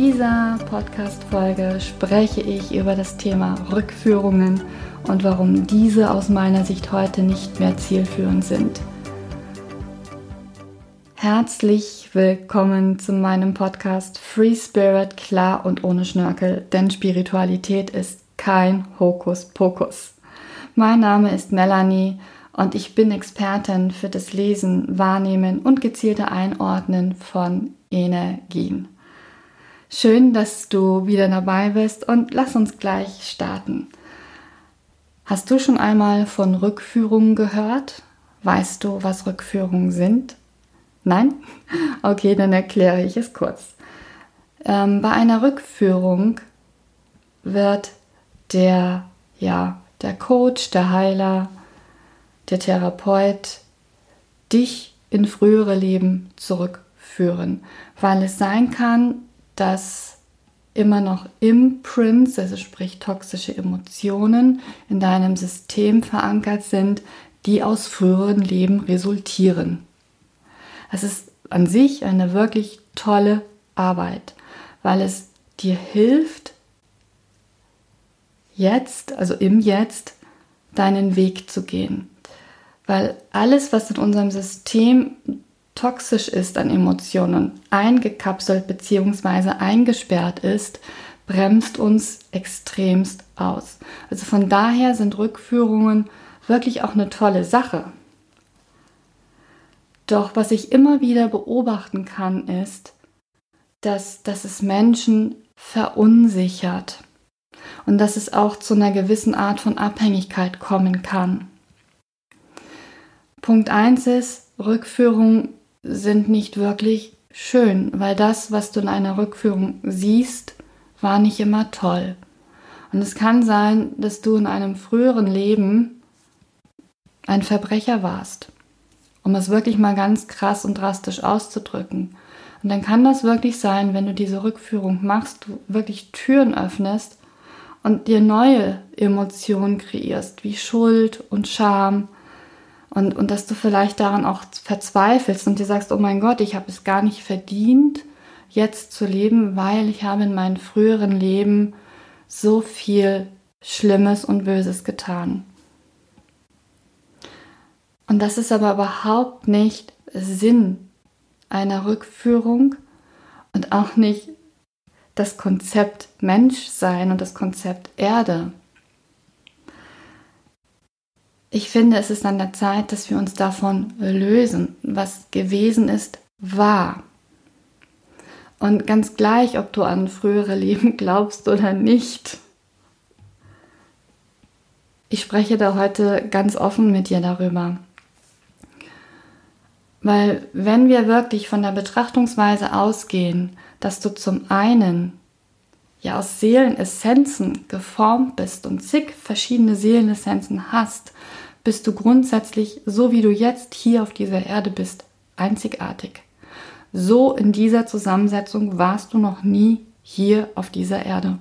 dieser Podcast-Folge spreche ich über das Thema Rückführungen und warum diese aus meiner Sicht heute nicht mehr zielführend sind. Herzlich willkommen zu meinem Podcast Free Spirit, klar und ohne Schnörkel, denn Spiritualität ist kein Hokuspokus. Mein Name ist Melanie und ich bin Expertin für das Lesen, Wahrnehmen und gezielte Einordnen von Energien. Schön, dass du wieder dabei bist und lass uns gleich starten. Hast du schon einmal von Rückführungen gehört? Weißt du, was Rückführungen sind? Nein? Okay, dann erkläre ich es kurz. Ähm, bei einer Rückführung wird der, ja, der Coach, der Heiler, der Therapeut dich in frühere Leben zurückführen, weil es sein kann, dass immer noch Imprints, also sprich toxische Emotionen, in deinem System verankert sind, die aus früheren Leben resultieren. Es ist an sich eine wirklich tolle Arbeit, weil es dir hilft, jetzt, also im Jetzt, deinen Weg zu gehen. Weil alles, was in unserem System toxisch ist an Emotionen, eingekapselt bzw. eingesperrt ist, bremst uns extremst aus. Also von daher sind Rückführungen wirklich auch eine tolle Sache. Doch was ich immer wieder beobachten kann, ist, dass, dass es Menschen verunsichert und dass es auch zu einer gewissen Art von Abhängigkeit kommen kann. Punkt 1 ist, Rückführung sind nicht wirklich schön, weil das, was du in einer Rückführung siehst, war nicht immer toll. Und es kann sein, dass du in einem früheren Leben ein Verbrecher warst, um es wirklich mal ganz krass und drastisch auszudrücken. Und dann kann das wirklich sein, wenn du diese Rückführung machst, du wirklich Türen öffnest und dir neue Emotionen kreierst, wie Schuld und Scham und, und dass du vielleicht daran auch verzweifelst und dir sagst, oh mein Gott, ich habe es gar nicht verdient, jetzt zu leben, weil ich habe in meinem früheren Leben so viel Schlimmes und Böses getan. Und das ist aber überhaupt nicht Sinn einer Rückführung und auch nicht das Konzept Menschsein und das Konzept Erde. Ich finde, es ist an der Zeit, dass wir uns davon lösen. Was gewesen ist, war. Und ganz gleich, ob du an frühere Leben glaubst oder nicht. Ich spreche da heute ganz offen mit dir darüber. Weil wenn wir wirklich von der Betrachtungsweise ausgehen, dass du zum einen ja aus Seelenessenzen geformt bist und zig verschiedene Seelenessenzen hast, bist du grundsätzlich, so wie du jetzt hier auf dieser Erde bist, einzigartig. So in dieser Zusammensetzung warst du noch nie hier auf dieser Erde.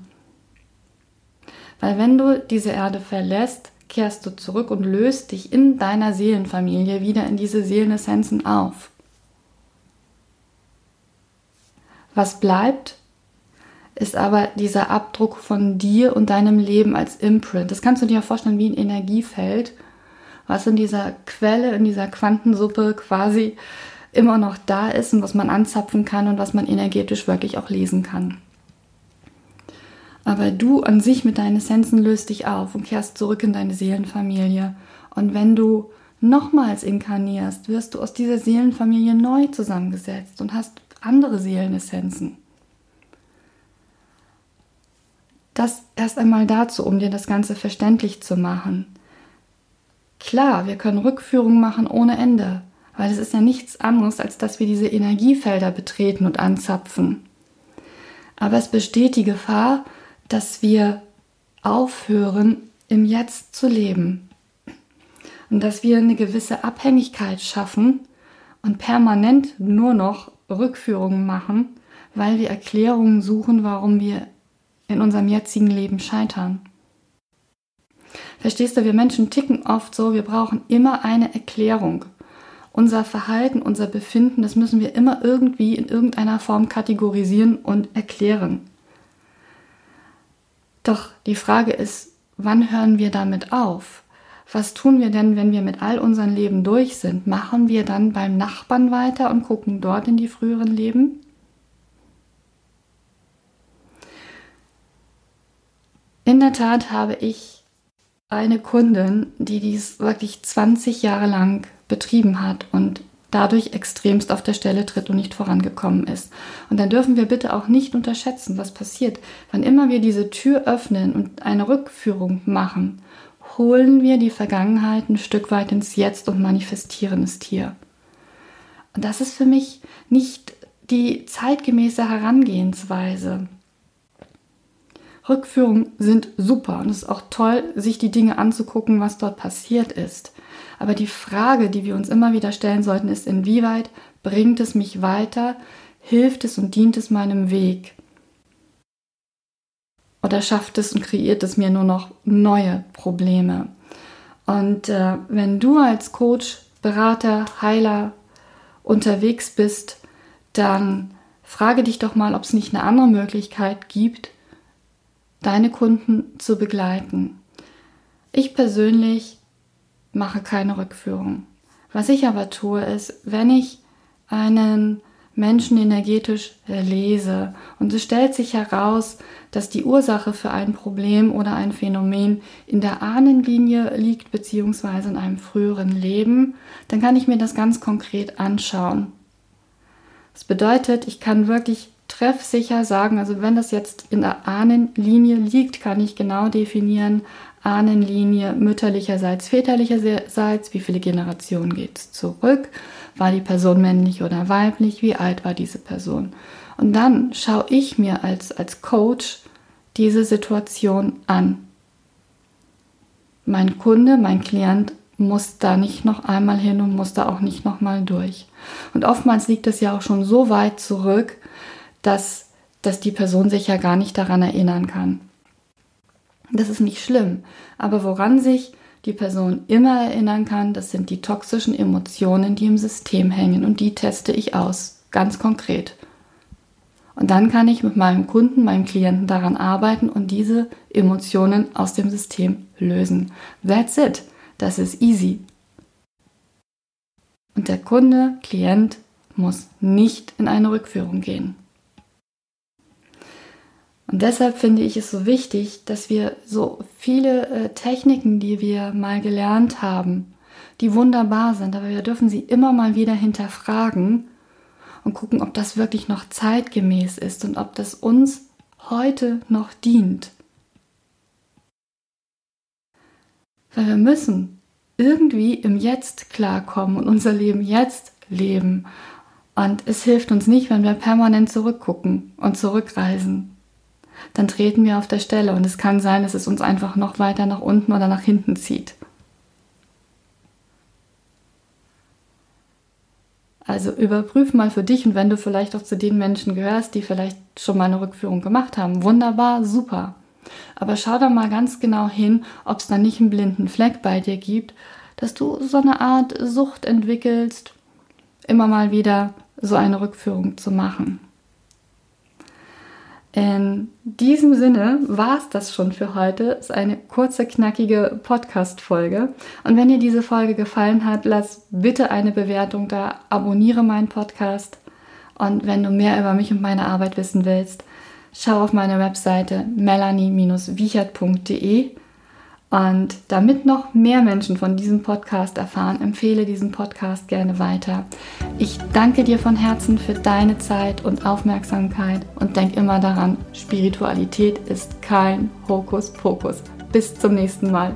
Weil wenn du diese Erde verlässt, kehrst du zurück und löst dich in deiner Seelenfamilie wieder in diese Seelenessenzen auf. Was bleibt, ist aber dieser Abdruck von dir und deinem Leben als Imprint. Das kannst du dir vorstellen wie ein Energiefeld, was in dieser Quelle, in dieser Quantensuppe quasi immer noch da ist und was man anzapfen kann und was man energetisch wirklich auch lesen kann. Aber du an sich mit deinen Essenzen löst dich auf und kehrst zurück in deine Seelenfamilie. Und wenn du nochmals inkarnierst, wirst du aus dieser Seelenfamilie neu zusammengesetzt und hast andere Seelenessenzen. Das erst einmal dazu, um dir das Ganze verständlich zu machen. Klar, wir können Rückführungen machen ohne Ende, weil es ist ja nichts anderes, als dass wir diese Energiefelder betreten und anzapfen. Aber es besteht die Gefahr, dass wir aufhören, im Jetzt zu leben. Und dass wir eine gewisse Abhängigkeit schaffen und permanent nur noch Rückführungen machen, weil wir Erklärungen suchen, warum wir in unserem jetzigen Leben scheitern. Verstehst du, wir Menschen ticken oft so, wir brauchen immer eine Erklärung. unser Verhalten, unser Befinden, das müssen wir immer irgendwie in irgendeiner Form kategorisieren und erklären. Doch die Frage ist, wann hören wir damit auf? Was tun wir denn, wenn wir mit all unseren Leben durch sind? Machen wir dann beim Nachbarn weiter und gucken dort in die früheren Leben? In der Tat habe ich eine Kundin, die dies wirklich 20 Jahre lang betrieben hat und dadurch extremst auf der Stelle tritt und nicht vorangekommen ist. Und dann dürfen wir bitte auch nicht unterschätzen, was passiert. Wann immer wir diese Tür öffnen und eine Rückführung machen, holen wir die Vergangenheit ein Stück weit ins Jetzt und manifestieren es hier. Und das ist für mich nicht die zeitgemäße Herangehensweise. Rückführungen sind super und es ist auch toll, sich die Dinge anzugucken, was dort passiert ist. Aber die Frage, die wir uns immer wieder stellen sollten, ist, inwieweit bringt es mich weiter, hilft es und dient es meinem Weg? Oder schafft es und kreiert es mir nur noch neue Probleme? Und äh, wenn du als Coach, Berater, Heiler unterwegs bist, dann frage dich doch mal, ob es nicht eine andere Möglichkeit gibt, deine Kunden zu begleiten. Ich persönlich mache keine Rückführung. Was ich aber tue, ist, wenn ich einen Menschen energetisch lese und es stellt sich heraus, dass die Ursache für ein Problem oder ein Phänomen in der Ahnenlinie liegt, beziehungsweise in einem früheren Leben, dann kann ich mir das ganz konkret anschauen. Das bedeutet, ich kann wirklich treffsicher sagen, also wenn das jetzt in der Ahnenlinie liegt, kann ich genau definieren, Ahnenlinie mütterlicherseits, väterlicherseits, wie viele Generationen geht es zurück, war die Person männlich oder weiblich, wie alt war diese Person. Und dann schaue ich mir als, als Coach diese Situation an. Mein Kunde, mein Klient muss da nicht noch einmal hin und muss da auch nicht noch mal durch. Und oftmals liegt es ja auch schon so weit zurück, dass, dass die Person sich ja gar nicht daran erinnern kann. Das ist nicht schlimm, aber woran sich die Person immer erinnern kann, das sind die toxischen Emotionen, die im System hängen und die teste ich aus, ganz konkret. Und dann kann ich mit meinem Kunden, meinem Klienten daran arbeiten und diese Emotionen aus dem System lösen. That's it. Das ist easy. Und der Kunde, Klient muss nicht in eine Rückführung gehen. Und deshalb finde ich es so wichtig, dass wir so viele äh, Techniken, die wir mal gelernt haben, die wunderbar sind, aber wir dürfen sie immer mal wieder hinterfragen und gucken, ob das wirklich noch zeitgemäß ist und ob das uns heute noch dient. Weil wir müssen irgendwie im Jetzt klarkommen und unser Leben jetzt leben. Und es hilft uns nicht, wenn wir permanent zurückgucken und zurückreisen dann treten wir auf der Stelle und es kann sein, dass es uns einfach noch weiter nach unten oder nach hinten zieht. Also überprüf mal für dich und wenn du vielleicht auch zu den Menschen gehörst, die vielleicht schon mal eine Rückführung gemacht haben, wunderbar, super. Aber schau da mal ganz genau hin, ob es da nicht einen blinden Fleck bei dir gibt, dass du so eine Art Sucht entwickelst, immer mal wieder so eine Rückführung zu machen. In diesem Sinne war es das schon für heute. Es ist eine kurze, knackige Podcast-Folge. Und wenn dir diese Folge gefallen hat, lass bitte eine Bewertung da, abonniere meinen Podcast. Und wenn du mehr über mich und meine Arbeit wissen willst, schau auf meine Webseite melanie-wiechert.de und damit noch mehr Menschen von diesem Podcast erfahren, empfehle diesen Podcast gerne weiter. Ich danke dir von Herzen für deine Zeit und Aufmerksamkeit und denk immer daran, Spiritualität ist kein Hokuspokus. Bis zum nächsten Mal.